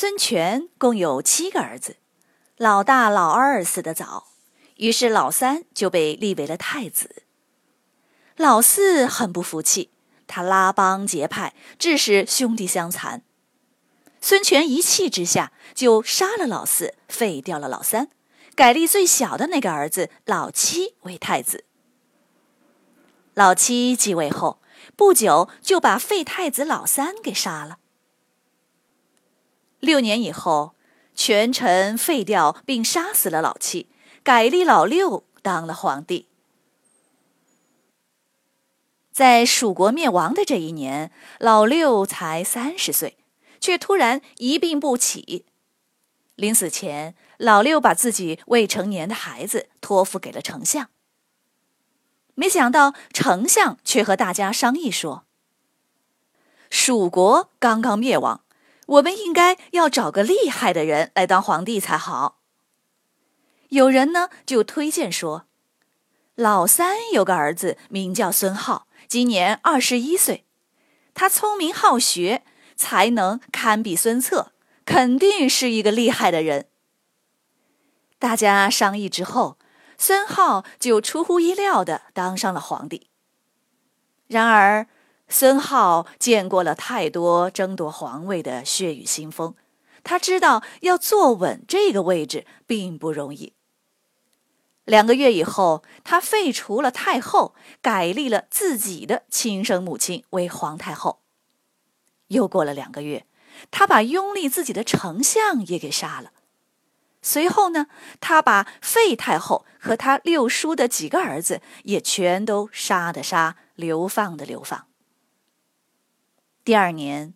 孙权共有七个儿子，老大、老二死得早，于是老三就被立为了太子。老四很不服气，他拉帮结派，致使兄弟相残。孙权一气之下，就杀了老四，废掉了老三，改立最小的那个儿子老七为太子。老七继位后不久，就把废太子老三给杀了。六年以后，权臣废掉并杀死了老七，改立老六当了皇帝。在蜀国灭亡的这一年，老六才三十岁，却突然一病不起。临死前，老六把自己未成年的孩子托付给了丞相。没想到，丞相却和大家商议说：“蜀国刚刚灭亡。”我们应该要找个厉害的人来当皇帝才好。有人呢就推荐说，老三有个儿子名叫孙浩，今年二十一岁，他聪明好学，才能堪比孙策，肯定是一个厉害的人。大家商议之后，孙浩就出乎意料的当上了皇帝。然而。孙浩见过了太多争夺皇位的血雨腥风，他知道要坐稳这个位置并不容易。两个月以后，他废除了太后，改立了自己的亲生母亲为皇太后。又过了两个月，他把拥立自己的丞相也给杀了。随后呢，他把废太后和他六叔的几个儿子也全都杀的杀，流放的流放。第二年，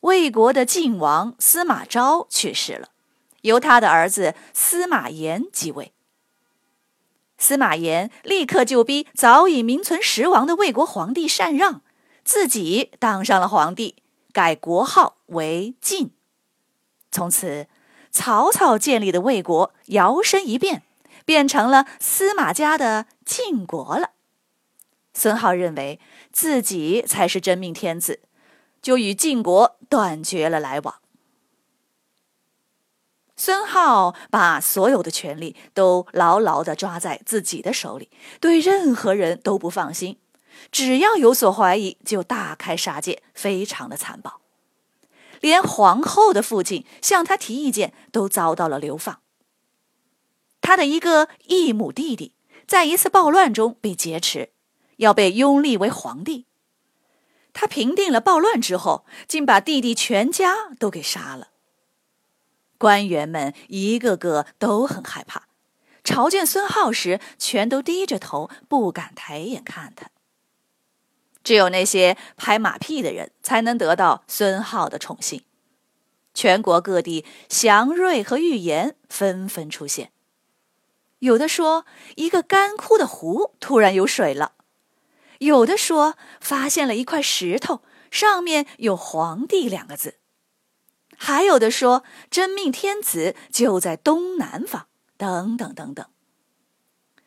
魏国的晋王司马昭去世了，由他的儿子司马炎继位。司马炎立刻就逼早已名存实亡的魏国皇帝禅让，自己当上了皇帝，改国号为晋。从此，曹操建立的魏国摇身一变，变成了司马家的晋国了。孙浩认为自己才是真命天子。就与晋国断绝了来往。孙浩把所有的权力都牢牢的抓在自己的手里，对任何人都不放心，只要有所怀疑就大开杀戒，非常的残暴。连皇后的父亲向他提意见，都遭到了流放。他的一个异母弟弟在一次暴乱中被劫持，要被拥立为皇帝。他平定了暴乱之后，竟把弟弟全家都给杀了。官员们一个个都很害怕，朝见孙浩时，全都低着头，不敢抬眼看他。只有那些拍马屁的人，才能得到孙浩的宠幸。全国各地祥瑞和预言纷纷出现，有的说一个干枯的湖突然有水了。有的说发现了一块石头，上面有“皇帝”两个字；还有的说真命天子就在东南方，等等等等。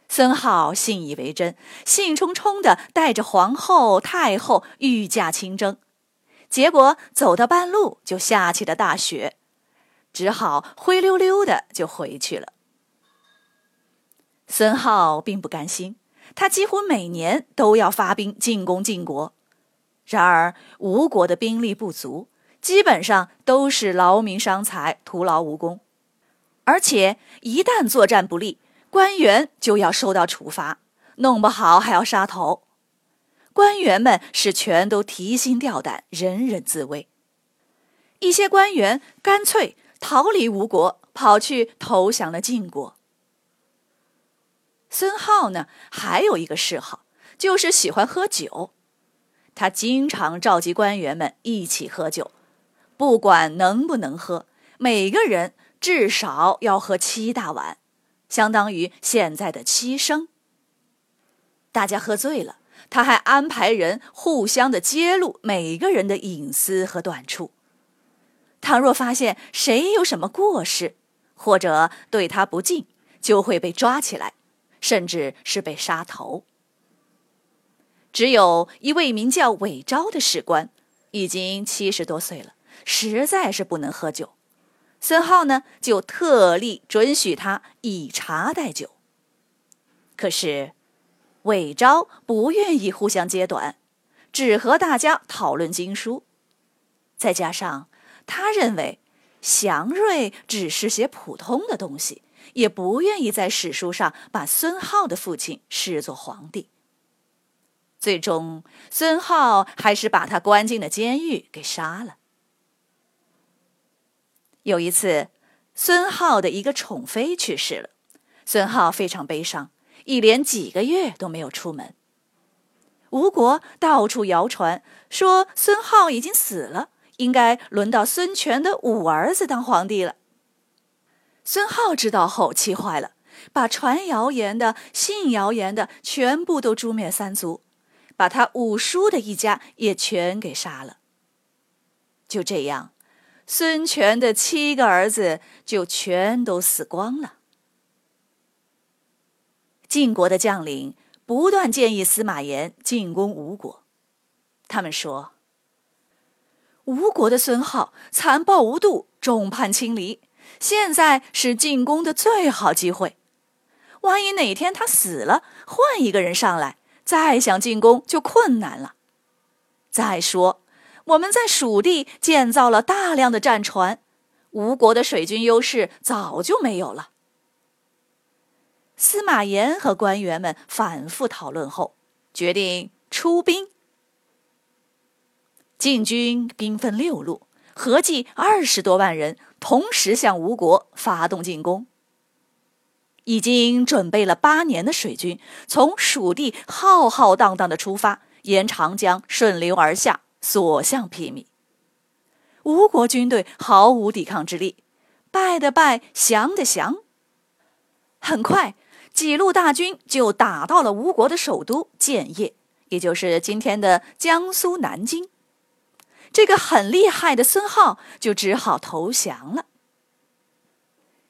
孙浩信以为真，兴冲冲的带着皇后、太后御驾亲征，结果走到半路就下起了大雪，只好灰溜溜的就回去了。孙浩并不甘心。他几乎每年都要发兵进攻晋国，然而吴国的兵力不足，基本上都是劳民伤财、徒劳无功。而且一旦作战不利，官员就要受到处罚，弄不好还要杀头。官员们是全都提心吊胆，人人自危。一些官员干脆逃离吴国，跑去投降了晋国。孙浩呢，还有一个嗜好，就是喜欢喝酒。他经常召集官员们一起喝酒，不管能不能喝，每个人至少要喝七大碗，相当于现在的七升。大家喝醉了，他还安排人互相的揭露每个人的隐私和短处。倘若发现谁有什么过失，或者对他不敬，就会被抓起来，甚至是被杀头。只有一位名叫韦昭的史官，已经七十多岁了，实在是不能喝酒。孙浩呢，就特例准许他以茶代酒。可是，韦昭不愿意互相揭短，只和大家讨论经书。再加上他认为祥瑞只是些普通的东西，也不愿意在史书上把孙浩的父亲视作皇帝。最终，孙浩还是把他关进了监狱，给杀了。有一次，孙浩的一个宠妃去世了，孙浩非常悲伤，一连几个月都没有出门。吴国到处谣传说孙浩已经死了，应该轮到孙权的五儿子当皇帝了。孙浩知道后气坏了，把传谣言的、信谣言的全部都诛灭三族。把他五叔的一家也全给杀了。就这样，孙权的七个儿子就全都死光了。晋国的将领不断建议司马炎进攻吴国，他们说：“吴国的孙浩残暴无度，众叛亲离，现在是进攻的最好机会。万一哪天他死了，换一个人上来。”再想进攻就困难了。再说，我们在蜀地建造了大量的战船，吴国的水军优势早就没有了。司马炎和官员们反复讨论后，决定出兵。晋军兵分六路，合计二十多万人，同时向吴国发动进攻。已经准备了八年的水军，从蜀地浩浩荡荡的出发，沿长江顺流而下，所向披靡。吴国军队毫无抵抗之力，败的败，降的降。很快，几路大军就打到了吴国的首都建业，也就是今天的江苏南京。这个很厉害的孙浩就只好投降了。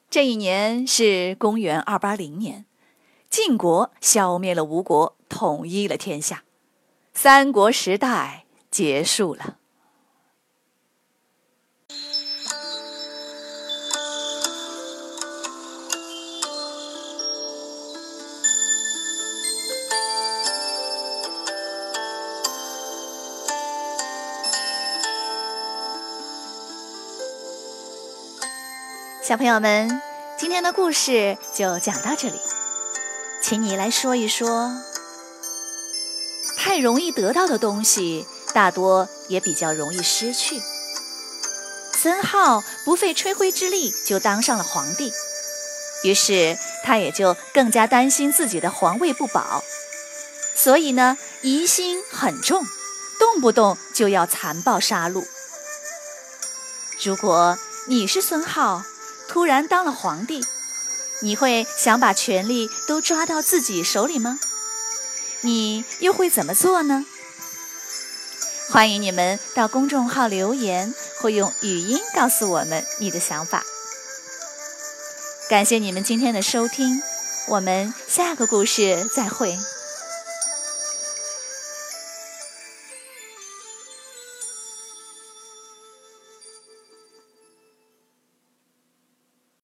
这一年是公元二八零年，晋国消灭了吴国，统一了天下，三国时代结束了。小朋友们，今天的故事就讲到这里，请你来说一说，太容易得到的东西，大多也比较容易失去。孙浩不费吹灰之力就当上了皇帝，于是他也就更加担心自己的皇位不保，所以呢，疑心很重，动不动就要残暴杀戮。如果你是孙浩，突然当了皇帝，你会想把权力都抓到自己手里吗？你又会怎么做呢？欢迎你们到公众号留言，或用语音告诉我们你的想法。感谢你们今天的收听，我们下个故事再会。